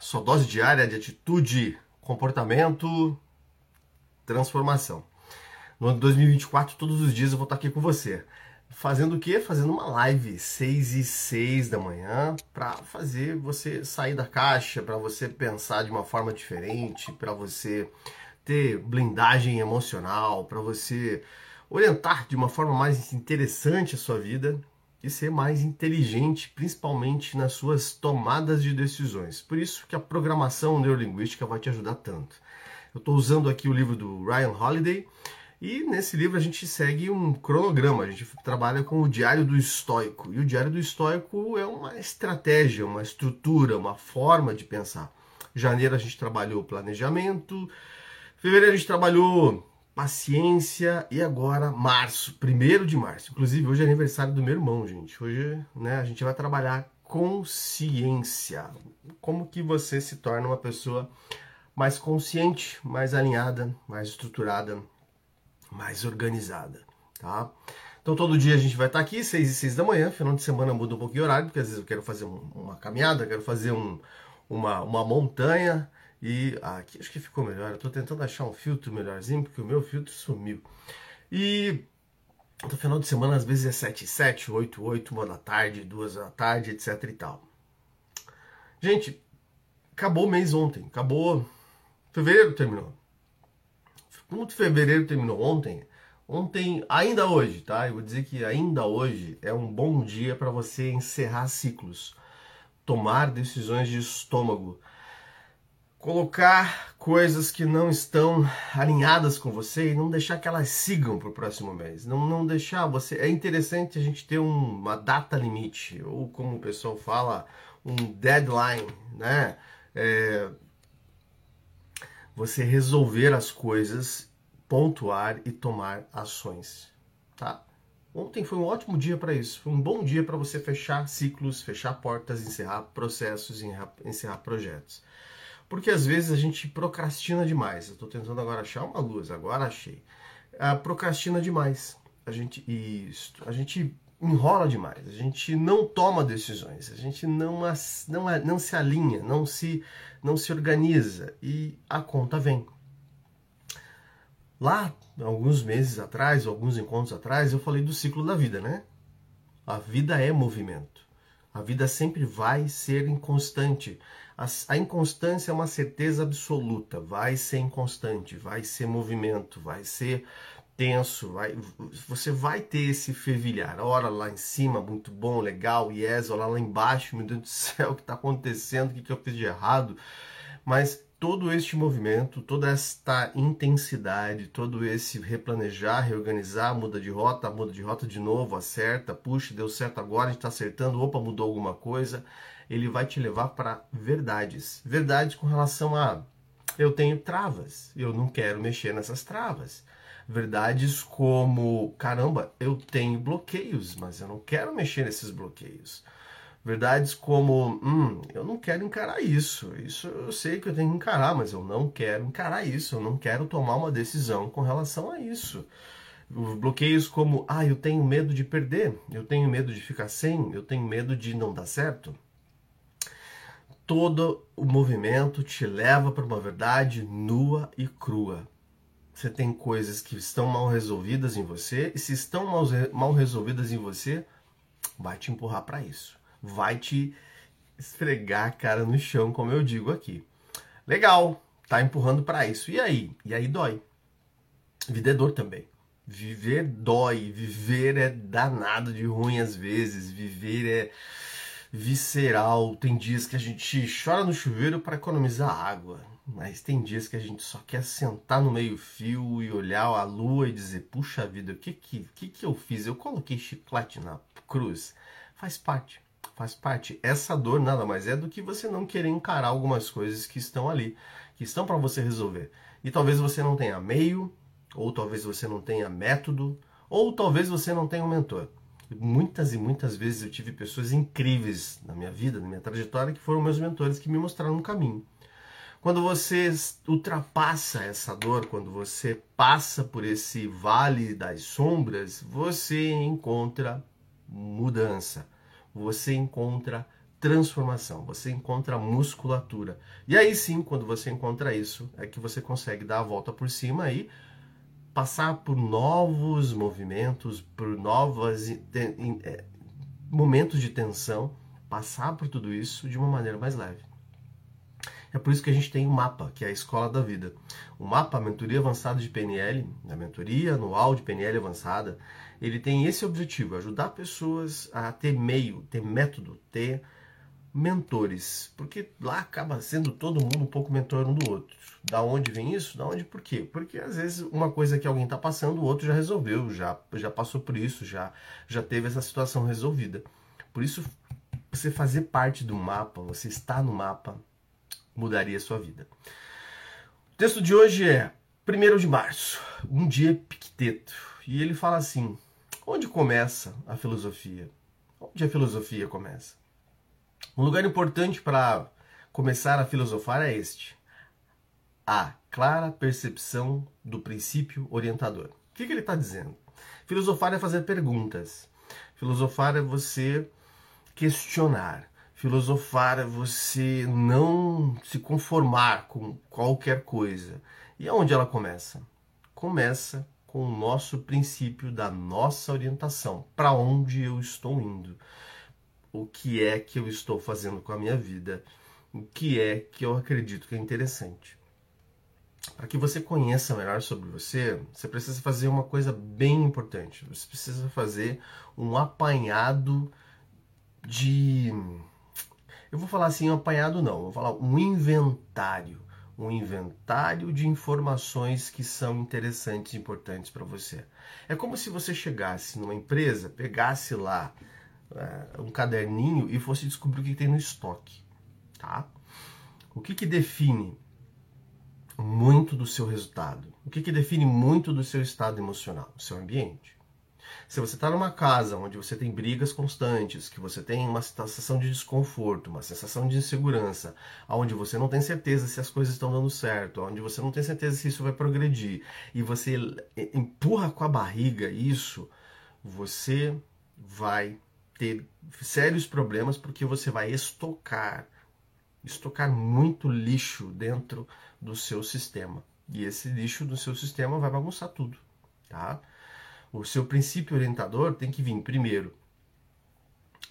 sua dose diária de atitude, comportamento, transformação. No ano de 2024, todos os dias eu vou estar aqui com você. Fazendo o quê? Fazendo uma live 6 e 6 da manhã para fazer você sair da caixa, para você pensar de uma forma diferente, para você ter blindagem emocional, para você orientar de uma forma mais interessante a sua vida e ser mais inteligente, principalmente nas suas tomadas de decisões. Por isso que a programação neurolinguística vai te ajudar tanto. Eu estou usando aqui o livro do Ryan Holiday e nesse livro a gente segue um cronograma, a gente trabalha com o Diário do Estoico. E o Diário do Estoico é uma estratégia, uma estrutura, uma forma de pensar. Janeiro a gente trabalhou planejamento, fevereiro a gente trabalhou paciência e agora março, primeiro de março. Inclusive hoje é aniversário do meu irmão, gente. Hoje, né, a gente vai trabalhar consciência. Como que você se torna uma pessoa mais consciente, mais alinhada, mais estruturada, mais organizada, tá? Então todo dia a gente vai estar aqui, 6 e 6 da manhã, final de semana muda um pouquinho o horário, porque às vezes eu quero fazer uma caminhada, quero fazer um, uma, uma montanha, e ah, aqui acho que ficou melhor. Eu estou tentando achar um filtro melhorzinho, porque o meu filtro sumiu. E no final de semana, às vezes é 7 7, 8 8, 1 da tarde, 2 da tarde, etc e tal. Gente, acabou o mês ontem. Acabou. Fevereiro terminou. Como fevereiro terminou ontem, ontem, ainda hoje, tá? Eu vou dizer que ainda hoje é um bom dia para você encerrar ciclos, tomar decisões de estômago colocar coisas que não estão alinhadas com você e não deixar que elas sigam para o próximo mês. Não, não deixar você. É interessante a gente ter um, uma data limite, ou como o pessoal fala, um deadline, né? É, você resolver as coisas, pontuar e tomar ações, tá? Ontem foi um ótimo dia para isso. Foi um bom dia para você fechar ciclos, fechar portas, encerrar processos, encerrar projetos. Porque às vezes a gente procrastina demais. Eu estou tentando agora achar uma luz, agora achei. Ah, procrastina demais. A gente isso, a gente enrola demais. A gente não toma decisões. A gente não não, não se alinha, não se não se organiza e a conta vem. Lá, alguns meses atrás, alguns encontros atrás, eu falei do ciclo da vida, né? A vida é movimento. A vida sempre vai ser inconstante. A, a, inconstância é uma certeza absoluta. Vai ser inconstante, vai ser movimento, vai ser tenso, vai, você vai ter esse fervilhar. Ora lá em cima, muito bom, legal, yes, olha lá embaixo, meu Deus do céu, o que está acontecendo, o que, que eu fiz de errado. Mas todo este movimento, toda esta intensidade, todo esse replanejar, reorganizar, muda de rota, muda de rota de novo, acerta, puxa, deu certo agora, a gente está acertando, opa, mudou alguma coisa ele vai te levar para verdades. Verdades com relação a eu tenho travas, eu não quero mexer nessas travas. Verdades como caramba, eu tenho bloqueios, mas eu não quero mexer nesses bloqueios. Verdades como hum, eu não quero encarar isso. Isso eu sei que eu tenho que encarar, mas eu não quero encarar isso. Eu não quero tomar uma decisão com relação a isso bloqueios como ah, eu tenho medo de perder, eu tenho medo de ficar sem, eu tenho medo de não dar certo todo o movimento te leva para uma verdade nua e crua. Você tem coisas que estão mal resolvidas em você, e se estão mal, mal resolvidas em você, vai te empurrar para isso. Vai te esfregar a cara no chão, como eu digo aqui. Legal, tá empurrando para isso. E aí? E aí dói. Vida é dor também. Viver dói, viver é danado de ruim às vezes, viver é visceral. Tem dias que a gente chora no chuveiro para economizar água, mas tem dias que a gente só quer sentar no meio-fio e olhar a lua e dizer: puxa vida, o que que, que que eu fiz? Eu coloquei chiclete na cruz. Faz parte, faz parte. Essa dor nada mais é do que você não querer encarar algumas coisas que estão ali, que estão para você resolver. E talvez você não tenha meio, ou talvez você não tenha método, ou talvez você não tenha um mentor. Muitas e muitas vezes eu tive pessoas incríveis na minha vida, na minha trajetória, que foram meus mentores que me mostraram um caminho. Quando você ultrapassa essa dor, quando você passa por esse vale das sombras, você encontra mudança, você encontra transformação, você encontra musculatura. E aí sim, quando você encontra isso, é que você consegue dar a volta por cima e passar por novos movimentos, por novos é, momentos de tensão, passar por tudo isso de uma maneira mais leve. É por isso que a gente tem o MAPA, que é a escola da vida. O MAPA, a mentoria avançada de PNL, a mentoria anual de PNL avançada, ele tem esse objetivo, ajudar pessoas a ter meio, ter método, ter mentores, porque lá acaba sendo todo mundo um pouco mentor um do outro. Da onde vem isso? Da onde por quê? Porque às vezes uma coisa que alguém está passando, o outro já resolveu, já já passou por isso, já já teve essa situação resolvida. Por isso você fazer parte do mapa, você estar no mapa, mudaria sua vida. O texto de hoje é 1 de março, um dia epicteto. E ele fala assim: onde começa a filosofia? Onde a filosofia começa? Um lugar importante para começar a filosofar é este: a clara percepção do princípio orientador. O que, que ele está dizendo? Filosofar é fazer perguntas. Filosofar é você questionar. Filosofar é você não se conformar com qualquer coisa. E aonde ela começa? Começa com o nosso princípio da nossa orientação. Para onde eu estou indo? O que é que eu estou fazendo com a minha vida? O que é que eu acredito que é interessante? Para que você conheça melhor sobre você, você precisa fazer uma coisa bem importante. Você precisa fazer um apanhado de eu vou falar assim, um apanhado não, vou falar um inventário. Um inventário de informações que são interessantes e importantes para você. É como se você chegasse numa empresa, pegasse lá uh, um caderninho e fosse descobrir o que tem no estoque. Tá? O que, que define muito do seu resultado? O que, que define muito do seu estado emocional? O seu ambiente. Se você está numa casa onde você tem brigas constantes, que você tem uma sensação de desconforto, uma sensação de insegurança, onde você não tem certeza se as coisas estão dando certo, onde você não tem certeza se isso vai progredir, e você empurra com a barriga isso, você vai ter sérios problemas porque você vai estocar, estocar muito lixo dentro do seu sistema. E esse lixo do seu sistema vai bagunçar tudo, tá? O seu princípio orientador tem que vir primeiro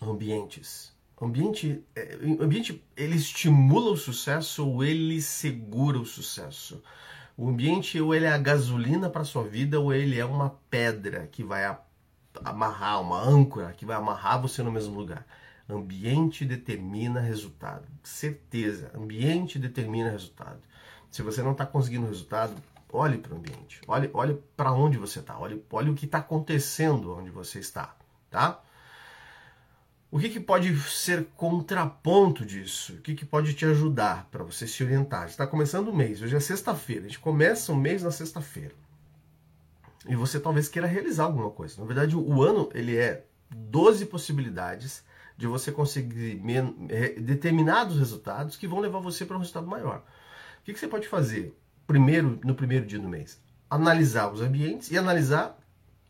ambientes. Ambiente, é, ambiente ele estimula o sucesso ou ele segura o sucesso. O ambiente ou ele é a gasolina para sua vida ou ele é uma pedra que vai amarrar, uma âncora que vai amarrar você no mesmo lugar. Ambiente determina resultado. Certeza, ambiente determina resultado. Se você não está conseguindo resultado, Olhe para o ambiente, olhe, olhe para onde você está, olhe, olhe o que está acontecendo onde você está, tá? O que, que pode ser contraponto disso? O que, que pode te ajudar para você se orientar? Está começando o mês, hoje é sexta-feira, a gente começa o mês na sexta-feira. E você talvez queira realizar alguma coisa. Na verdade, o ano ele é 12 possibilidades de você conseguir determinados resultados que vão levar você para um resultado maior. O que, que você pode fazer? Primeiro, no primeiro dia do mês. Analisar os ambientes e analisar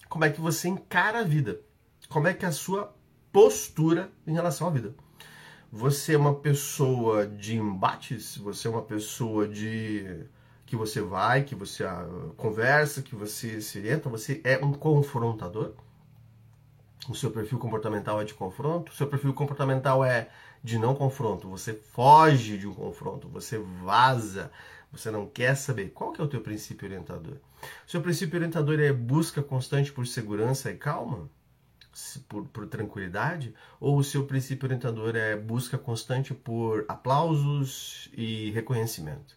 como é que você encara a vida. Como é que é a sua postura em relação à vida. Você é uma pessoa de embates? Você é uma pessoa de que você vai, que você ah, conversa, que você se orienta? Você é um confrontador? O seu perfil comportamental é de confronto? O seu perfil comportamental é de não confronto? Você foge de um confronto, você vaza, você não quer saber qual que é o teu princípio orientador. Seu princípio orientador é busca constante por segurança e calma? Por, por, tranquilidade? Ou o seu princípio orientador é busca constante por aplausos e reconhecimento?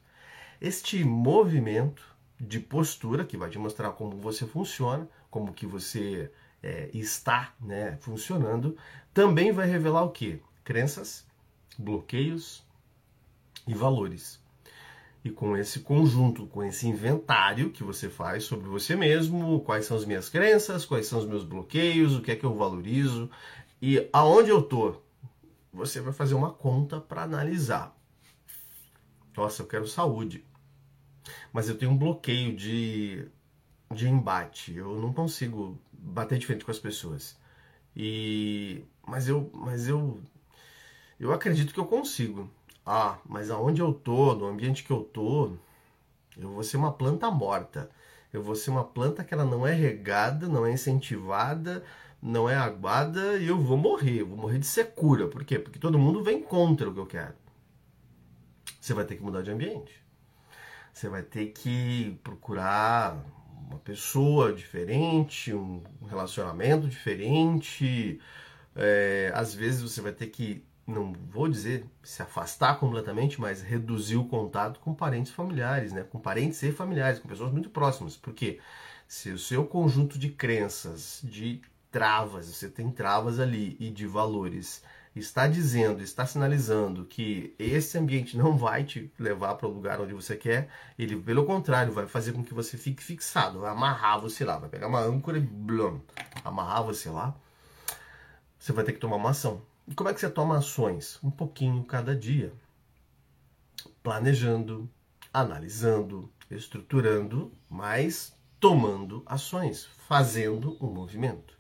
Este movimento de postura, que vai te mostrar como você funciona, como que você é, está né, funcionando, também vai revelar o que? Crenças, bloqueios e valores. E com esse conjunto, com esse inventário que você faz sobre você mesmo, quais são as minhas crenças, quais são os meus bloqueios, o que é que eu valorizo e aonde eu tô, você vai fazer uma conta para analisar. Nossa, eu quero saúde, mas eu tenho um bloqueio de, de embate. Eu não consigo bater de frente com as pessoas. E mas eu, mas eu Eu acredito que eu consigo. Ah, mas aonde eu tô, no ambiente que eu tô, eu vou ser uma planta morta. Eu vou ser uma planta que ela não é regada, não é incentivada, não é aguada e eu vou morrer. Eu vou morrer de secura. Por quê? Porque todo mundo vem contra o que eu quero. Você vai ter que mudar de ambiente. Você vai ter que procurar uma pessoa diferente, um relacionamento diferente. É, às vezes você vai ter que não vou dizer se afastar completamente, mas reduzir o contato com parentes familiares, né? com parentes e familiares, com pessoas muito próximas. Porque se o seu conjunto de crenças, de travas, você tem travas ali e de valores, está dizendo, está sinalizando que esse ambiente não vai te levar para o lugar onde você quer, ele, pelo contrário, vai fazer com que você fique fixado, vai amarrar você lá, vai pegar uma âncora e blum, amarrar você lá. Você vai ter que tomar uma ação e como é que você toma ações? Um pouquinho cada dia. Planejando, analisando, estruturando, mas tomando ações, fazendo um movimento.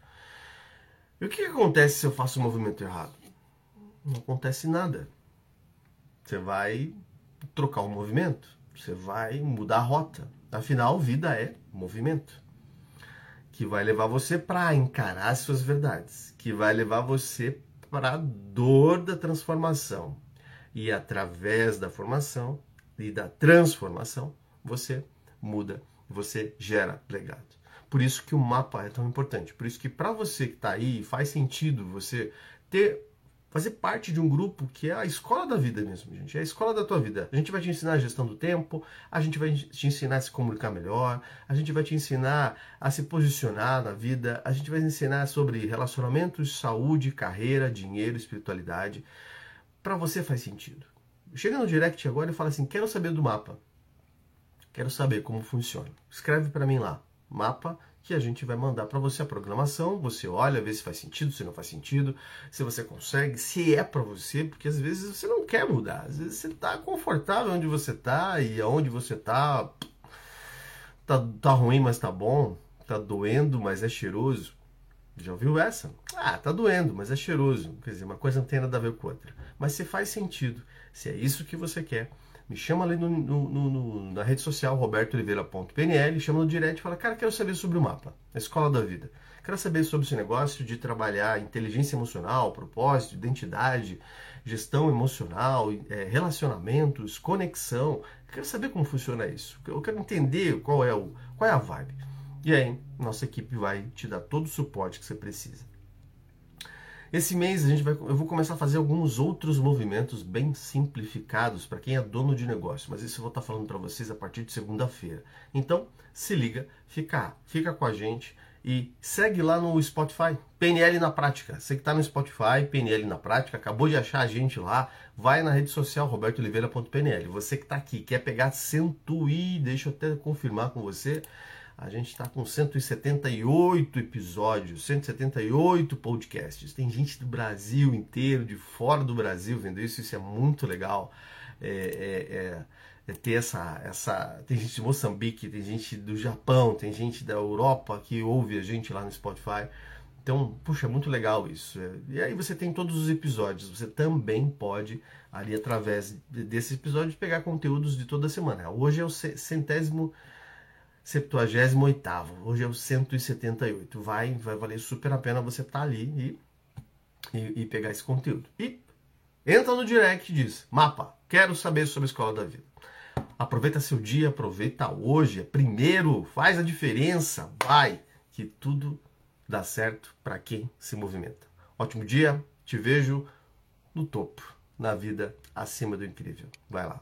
E o que acontece se eu faço um movimento errado? Não acontece nada. Você vai trocar o um movimento, você vai mudar a rota. Afinal, vida é movimento. Que vai levar você para encarar as suas verdades, que vai levar você para a dor da transformação. E através da formação e da transformação, você muda, você gera legado. Por isso que o mapa é tão importante. Por isso que para você que está aí, faz sentido você ter fazer parte de um grupo que é a escola da vida mesmo, gente. É a escola da tua vida. A gente vai te ensinar a gestão do tempo, a gente vai te ensinar a se comunicar melhor, a gente vai te ensinar a se posicionar na vida, a gente vai te ensinar sobre relacionamentos, saúde, carreira, dinheiro, espiritualidade. Para você faz sentido. Chega no direct agora e fala assim: "Quero saber do mapa. Quero saber como funciona". Escreve para mim lá. Mapa que a gente vai mandar para você a programação, você olha, vê se faz sentido, se não faz sentido, se você consegue, se é para você, porque às vezes você não quer mudar, às vezes você está confortável onde você está e aonde você está tá, tá ruim, mas tá bom, tá doendo, mas é cheiroso. Já ouviu essa? Ah, tá doendo, mas é cheiroso. Quer dizer, uma coisa não tem nada a ver com outra. Mas se faz sentido, se é isso que você quer, me chama ali no, no, no, na rede social robertooliveira.pnl, chama no direct e fala, cara, quero saber sobre o mapa, a escola da vida. Quero saber sobre esse negócio de trabalhar inteligência emocional, propósito, identidade, gestão emocional, é, relacionamentos, conexão. Quero saber como funciona isso. Eu quero entender qual é, o, qual é a vibe. E aí, nossa equipe vai te dar todo o suporte que você precisa. Esse mês a gente vai, eu vou começar a fazer alguns outros movimentos bem simplificados para quem é dono de negócio, mas isso eu vou estar falando para vocês a partir de segunda-feira. Então, se liga, fica, fica com a gente e segue lá no Spotify, PNL na prática. Você que está no Spotify, PNL na prática, acabou de achar a gente lá, vai na rede social robertooliveira.pnl. Você que está aqui, quer pegar cento e, deixa eu até confirmar com você, a gente está com 178 episódios, 178 podcasts. Tem gente do Brasil inteiro, de fora do Brasil vendo isso, isso é muito legal. É, é, é, é, ter essa, essa. Tem gente de Moçambique, tem gente do Japão, tem gente da Europa que ouve a gente lá no Spotify. Então, puxa, é muito legal isso. E aí você tem todos os episódios. Você também pode, ali através desses episódios, pegar conteúdos de toda semana. Hoje é o centésimo 78 Hoje é o 178. Vai, vai valer super a pena você estar tá ali e, e, e, pegar esse conteúdo. E entra no direct e diz: Mapa, quero saber sobre a escola da vida. Aproveita seu dia, aproveita hoje. É primeiro, faz a diferença. Vai, que tudo dá certo para quem se movimenta. Ótimo dia, te vejo no topo, na vida acima do incrível. Vai lá.